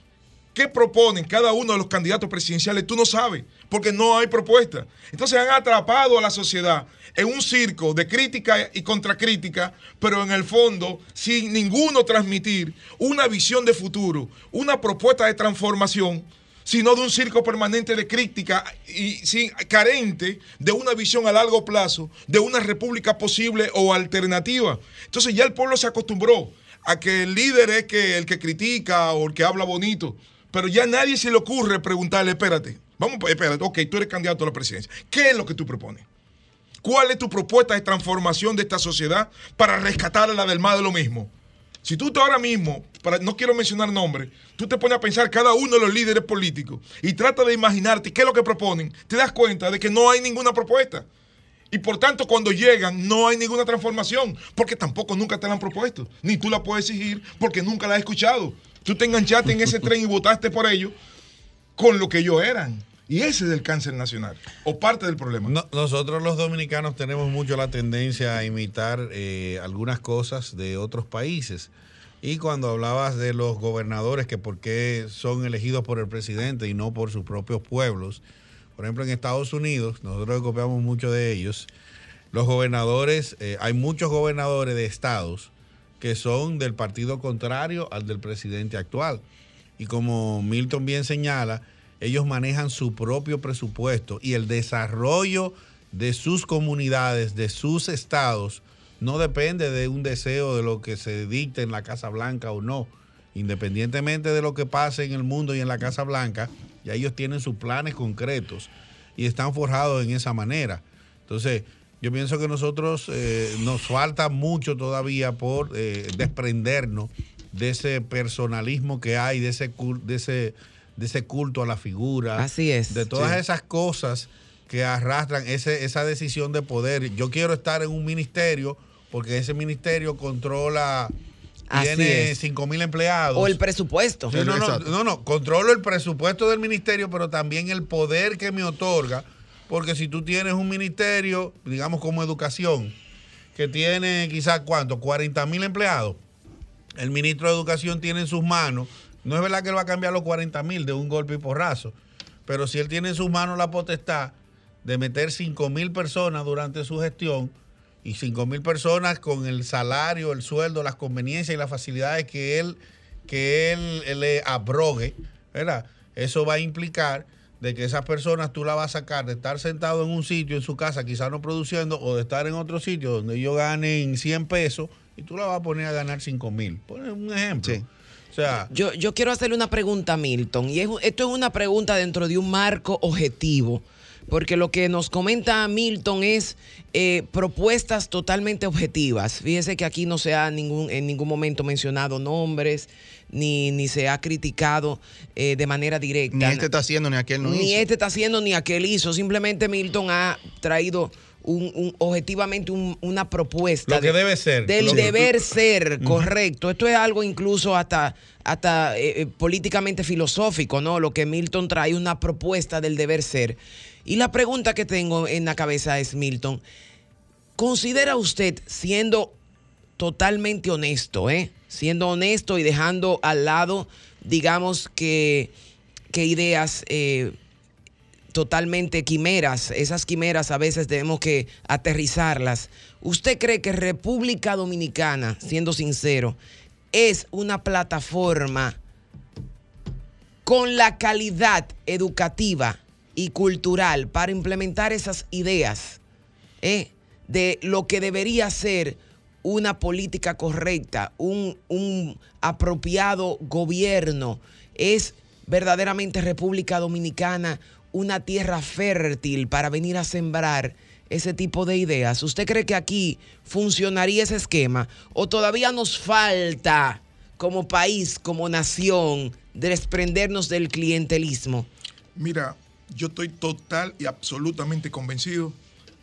G: ¿qué proponen cada uno de los candidatos presidenciales? Tú no sabes, porque no hay propuesta. Entonces han atrapado a la sociedad en un circo de crítica y contracrítica, pero en el fondo sin ninguno transmitir una visión de futuro, una propuesta de transformación sino de un circo permanente de crítica y sin, carente de una visión a largo plazo, de una república posible o alternativa. Entonces ya el pueblo se acostumbró a que el líder es que el que critica o el que habla bonito, pero ya a nadie se le ocurre preguntarle, espérate, vamos, espérate, ok, tú eres candidato a la presidencia, ¿qué es lo que tú propones? ¿Cuál es tu propuesta de transformación de esta sociedad para rescatar a la del más de lo mismo? Si tú ahora mismo, para, no quiero mencionar nombres, tú te pones a pensar cada uno de los líderes políticos y trata de imaginarte qué es lo que proponen, te das cuenta de que no hay ninguna propuesta. Y por tanto, cuando llegan, no hay ninguna transformación, porque tampoco nunca te la han propuesto, ni tú la puedes exigir porque nunca la has escuchado. Tú te enganchaste en ese tren y votaste por ellos con lo que ellos eran. Y ese es el cáncer nacional, o parte del problema.
D: No- nosotros los dominicanos tenemos mucho la tendencia a imitar eh, algunas cosas de otros países. Y cuando hablabas de los gobernadores, que por qué son elegidos por el presidente y no por sus propios pueblos, por ejemplo en Estados Unidos, nosotros copiamos mucho de ellos, los gobernadores, eh, hay muchos gobernadores de estados que son del partido contrario al del presidente actual. Y como Milton bien señala, ellos manejan su propio presupuesto y el desarrollo de sus comunidades, de sus estados, no depende de un deseo de lo que se dicte en la Casa Blanca o no. Independientemente de lo que pase en el mundo y en la Casa Blanca, ya ellos tienen sus planes concretos y están forjados en esa manera. Entonces, yo pienso que nosotros eh, nos falta mucho todavía por eh, desprendernos de ese personalismo que hay, de ese, cul- de ese, de ese culto a la figura.
C: Así es.
D: De todas
C: Sí.
D: esas cosas que arrastran ese, esa decisión de poder. Yo quiero estar en un ministerio porque ese ministerio controla, tiene
C: es.
D: 5 mil empleados.
C: O el presupuesto.
D: Sí, no, no, no, no, controlo el presupuesto del ministerio, pero también el poder que me otorga, porque si tú tienes un ministerio, digamos como educación, que tiene quizás cuánto, 40 mil empleados, el ministro de Educación tiene en sus manos, no es verdad que él va a cambiar los 40 mil de un golpe y porrazo, pero si él tiene en sus manos la potestad de meter 5 mil personas durante su gestión y 5 mil personas con el salario, el sueldo, las conveniencias y las facilidades que él, que él, le abrogue, ¿verdad? Eso va a implicar de que esas personas tú la vas a sacar de estar sentado en un sitio en su casa, quizás no produciendo, o de estar en otro sitio donde ellos ganen 100 pesos y tú la vas a poner a ganar 5 mil. Pone un ejemplo. O sea,
C: yo, yo quiero hacerle una pregunta a Milton, y esto es una pregunta dentro de un marco objetivo porque lo que nos comenta Milton es eh, propuestas totalmente objetivas. Fíjese que aquí no se ha ningún, en ningún momento mencionado nombres, ni, ni se ha criticado eh, de manera directa.
B: Ni este está haciendo, ni aquel no
C: ni
B: hizo.
C: Ni este está haciendo, ni aquel hizo. Simplemente Milton ha traído un, objetivamente una propuesta.
D: Lo que debe ser.
C: Del deber ser, correcto. Esto es algo incluso hasta, hasta eh, políticamente filosófico, ¿no? Lo que Milton trae, una propuesta del deber ser. Y la pregunta que tengo en la cabeza es, Milton, ¿considera usted, siendo totalmente honesto, eh, siendo honesto y dejando al lado, digamos, que, que ideas eh, totalmente quimeras, esas quimeras a veces tenemos que aterrizarlas. ¿Usted cree que República Dominicana, siendo sincero, es una plataforma con la calidad educativa y cultural para implementar esas ideas ¿eh? de lo que debería ser una política correcta, un, un apropiado gobierno. Es verdaderamente República Dominicana una tierra fértil para venir a sembrar ese tipo de ideas. ¿Usted cree que aquí funcionaría ese esquema o todavía nos falta como país, como nación, desprendernos del clientelismo?
G: Mira, yo estoy total y absolutamente convencido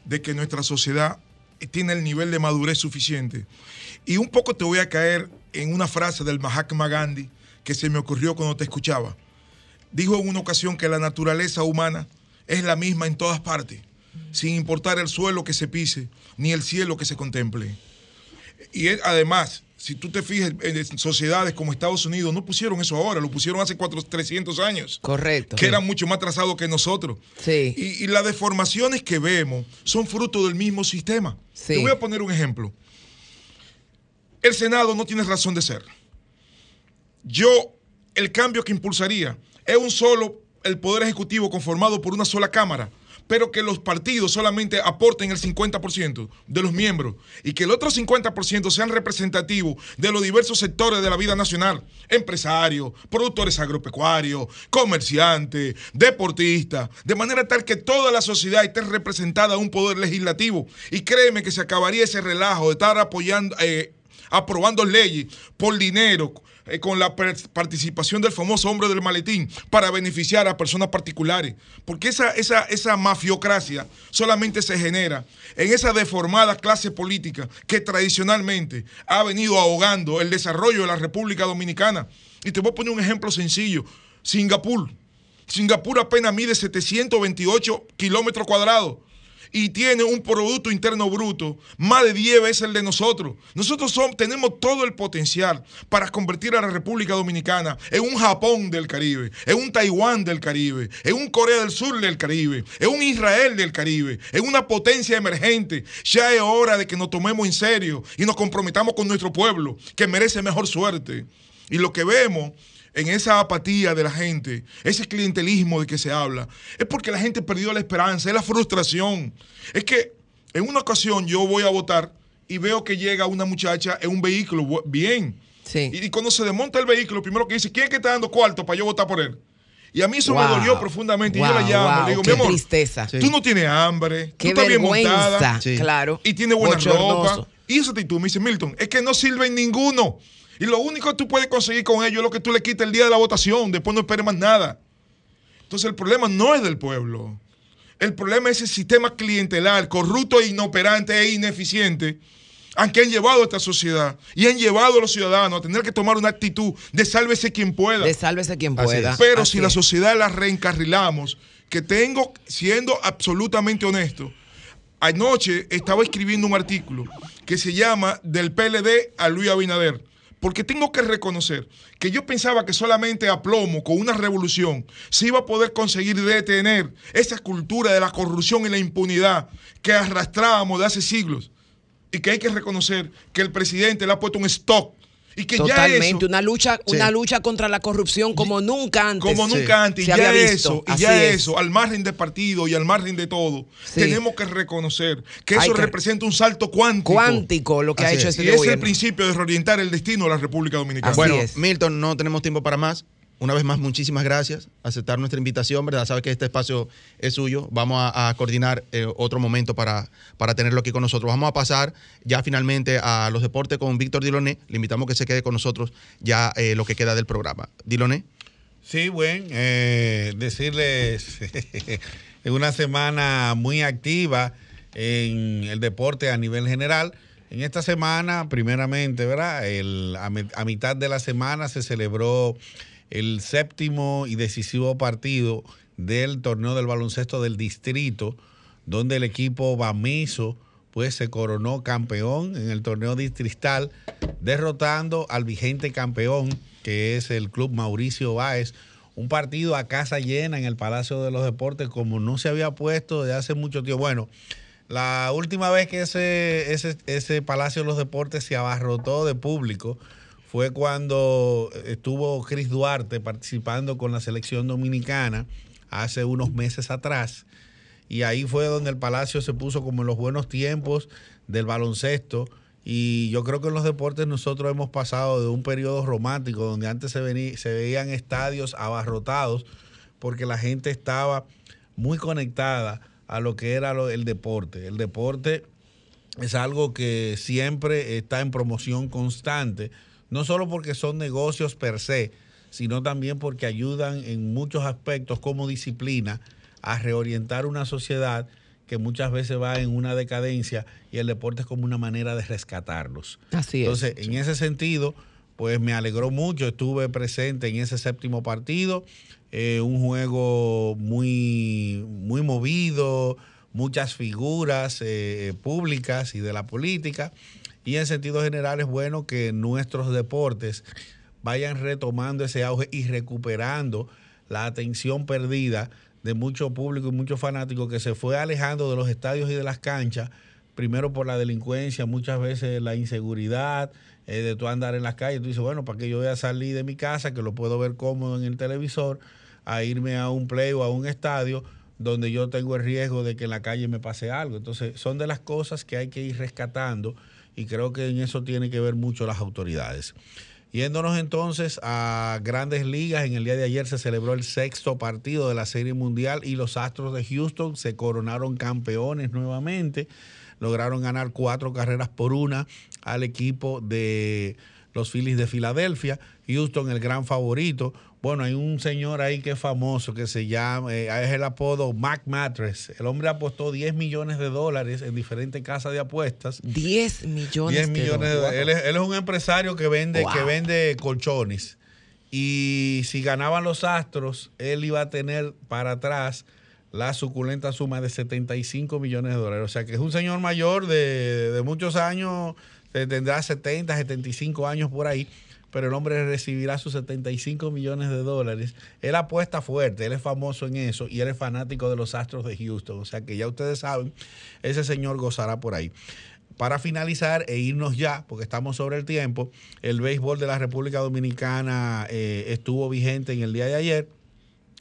G: de que nuestra sociedad tiene el nivel de madurez suficiente. Y un poco te voy a caer en una frase del Mahatma Gandhi que se me ocurrió cuando te escuchaba. Dijo en una ocasión que la naturaleza humana es la misma en todas partes, sin importar el suelo que se pise ni el cielo que se contemple. Y además, si tú te fijas en sociedades como Estados Unidos, no pusieron eso ahora, lo pusieron hace 400, 300 años.
C: Correcto.
G: Que eran mucho más atrasados que nosotros.
C: Sí.
G: Y, las deformaciones que vemos son fruto del mismo sistema. Te voy a poner un ejemplo. El Senado no tiene razón de ser. Yo, el cambio que impulsaría es un solo, el Poder Ejecutivo conformado por una sola Cámara pero que los partidos solamente aporten el 50% de los miembros y que el otro 50% sean representativos de los diversos sectores de la vida nacional, empresarios, productores agropecuarios, comerciantes, deportistas, de manera tal que toda la sociedad esté representada en un poder legislativo. Y créeme que se acabaría ese relajo de estar apoyando, eh, aprobando leyes por dinero, eh, con la participación del famoso hombre del maletín para beneficiar a personas particulares. Porque esa, esa, esa mafiocracia solamente se genera en esa deformada clase política que tradicionalmente ha venido ahogando el desarrollo de la República Dominicana. Y te voy a poner un ejemplo sencillo. Singapur. Singapur apenas mide 728 kilómetros cuadrados y tiene un Producto Interno Bruto más de 10 veces el de nosotros. Nosotros tenemos todo el potencial para convertir a la República Dominicana en un Japón del Caribe, en un Taiwán del Caribe, en un Corea del Sur del Caribe, en un Israel del Caribe, en una potencia emergente. Ya es hora de que nos tomemos en serio y nos comprometamos con nuestro pueblo, que merece mejor suerte. Y lo que vemos en esa apatía de la gente, ese clientelismo de que se habla, es porque la gente perdió la esperanza, es la frustración. Es que en una ocasión yo voy a votar y veo que llega una muchacha en un vehículo, bien. Y, cuando se desmonta el vehículo, primero que dice, ¿quién es que está dando cuarto para yo votar por él? Y a mí eso me dolió profundamente. y yo la llamo, le digo, mi amor,
C: tristeza.
G: tú no tienes hambre,
C: qué
G: tú estás bien montada,
C: claro.
G: y tienes buena ropa. Y esa actitud me dice, Milton, es que no sirve en ninguno. Y lo único que tú puedes conseguir con ellos es lo que tú le quites el día de la votación. Después no esperes más nada. Entonces el problema no es del pueblo. El problema es el sistema clientelar, corrupto, e inoperante e ineficiente, a que han llevado a esta sociedad y han llevado a los ciudadanos a tener que tomar una actitud de sálvese quien pueda.
C: De sálvese quien pueda.
G: Pero si la sociedad la reencarrilamos, que tengo, siendo absolutamente honesto, anoche estaba escribiendo un artículo que se llama Del PLD a Luis Abinader. Porque tengo que reconocer que yo pensaba que solamente a plomo, con una revolución, se iba a poder conseguir detener esa cultura de la corrupción y la impunidad que arrastrábamos de hace siglos. Y que hay que reconocer que el presidente le ha puesto un stock y que
C: Totalmente,
G: ya eso,
C: una lucha,
B: Sí.
C: una lucha contra la corrupción como nunca antes.
G: como nunca antes, y ya
C: había visto.
G: eso, y
C: Así
G: ya
C: es.
G: eso, al margen de partido y al margen de todo,
C: Sí.
G: tenemos que reconocer que
C: Hay
G: eso
C: que-
G: representa un salto cuántico.
C: Cuántico lo que ha hecho
B: es.
C: este
G: Y es el
C: gobierno.
G: principio de reorientar el destino de la República Dominicana.
C: Así
B: Bueno,
C: es.
B: Milton, no tenemos tiempo para más. Una vez más, muchísimas gracias. Aceptar nuestra invitación, ¿verdad? Sabe que este espacio es suyo. Vamos a, coordinar eh, otro momento para, para tenerlo aquí con nosotros. Vamos a pasar ya finalmente a los deportes con Víctor Diloné. Le invitamos que se quede con nosotros ya eh, lo que queda del programa. Diloné.
D: Sí, bueno, eh, decirles, es una semana muy activa en el deporte a nivel general. En esta semana, primeramente, ¿verdad? El- a mitad de la semana se celebró el séptimo y decisivo partido del torneo del baloncesto del distrito, donde el equipo Bamiso pues se coronó campeón en el torneo distrital, derrotando al vigente campeón, que es el club Mauricio Báez. Un partido a casa llena en el Palacio de los Deportes, como no se había puesto desde hace mucho tiempo. Bueno, la última vez que ese, ese, ese Palacio de los Deportes se abarrotó de público fue cuando estuvo Chris Duarte participando con la selección dominicana hace unos meses atrás. Y ahí fue donde el Palacio se puso como en los buenos tiempos del baloncesto. Y yo creo que en los deportes nosotros hemos pasado de un periodo romántico donde antes se, vení- se veían estadios abarrotados porque la gente estaba muy conectada a lo que era el deporte. El deporte es algo que siempre está en promoción constante, no solo porque son negocios per se, sino también porque ayudan en muchos aspectos como disciplina a reorientar una sociedad que muchas veces va en una decadencia y el deporte es como una manera de rescatarlos.
C: Así es.
D: Entonces, en ese sentido, pues me alegró mucho, estuve presente en ese séptimo partido, eh, un juego muy, muy movido, muchas figuras eh, públicas y de la política, y en sentido general es bueno que nuestros deportes vayan retomando ese auge y recuperando la atención perdida de mucho público y muchos fanáticos que se fue alejando de los estadios y de las canchas, primero por la delincuencia, muchas veces la inseguridad, eh, de tú andar en las calles, tú dices, bueno, ¿para qué yo voy a salir de mi casa, que lo puedo ver cómodo en el televisor, a irme a un play o a un estadio donde yo tengo el riesgo de que en la calle me pase algo? Entonces, son de las cosas que hay que ir rescatando y creo que en eso tiene que ver mucho las autoridades. Yéndonos entonces a grandes ligas, en el día de ayer se celebró el sexto partido de la Serie Mundial y los Astros de Houston se coronaron campeones nuevamente. Lograron ganar cuatro carreras por una al equipo de los Phillies de Filadelfia. Houston, el gran favorito. Bueno, hay un señor ahí que es famoso que se llama, eh, es el apodo Mac Mattress. El hombre apostó 10 millones de dólares en diferentes casas de apuestas
C: 10 millones,
D: 10 millones de dólares. Él es, él es un empresario que vende,
C: Wow.
D: que vende colchones. Y si ganaban los astros, él iba a tener para atrás la suculenta suma de 75 millones de dólares. O sea que es un señor mayor de, de muchos años, tendrá 70, 75 años por ahí, pero el hombre recibirá sus 75 millones de dólares. Él apuesta fuerte, él es famoso en eso y él es fanático de los Astros de Houston. O sea que ya ustedes saben, ese señor gozará por ahí. Para finalizar e irnos ya, porque estamos sobre el tiempo, el béisbol de la República Dominicana eh, estuvo vigente en el día de ayer.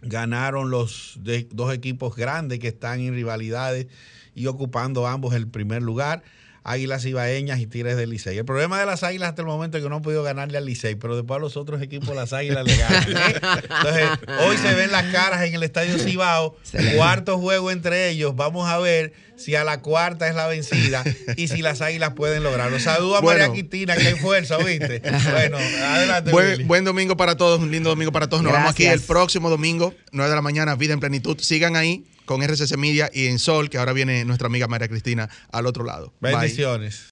D: Ganaron los dos equipos grandes que están en rivalidades y ocupando ambos el primer lugar. Águilas Ibaeñas y Tigres del Licey. El problema de las Águilas hasta el momento es que no han podido ganarle al Licey, pero después a los otros equipos las Águilas le ganan. ¿eh? Entonces, hoy se ven las caras en el Estadio Cibao, cuarto juego entre ellos. Vamos a ver si a la cuarta es la vencida y si las Águilas pueden lograrlo. Saludos a
B: Bueno.
D: María Quintina, que hay fuerza, ¿viste? Bueno, adelante.
B: Buen, domingo para todos, un lindo domingo para todos. Nos vemos aquí el próximo domingo, 9 de la mañana, Vida en Plenitud. Sigan ahí con RCC Media y en Sol, que ahora viene nuestra amiga María Cristina al otro lado.
D: Bendiciones.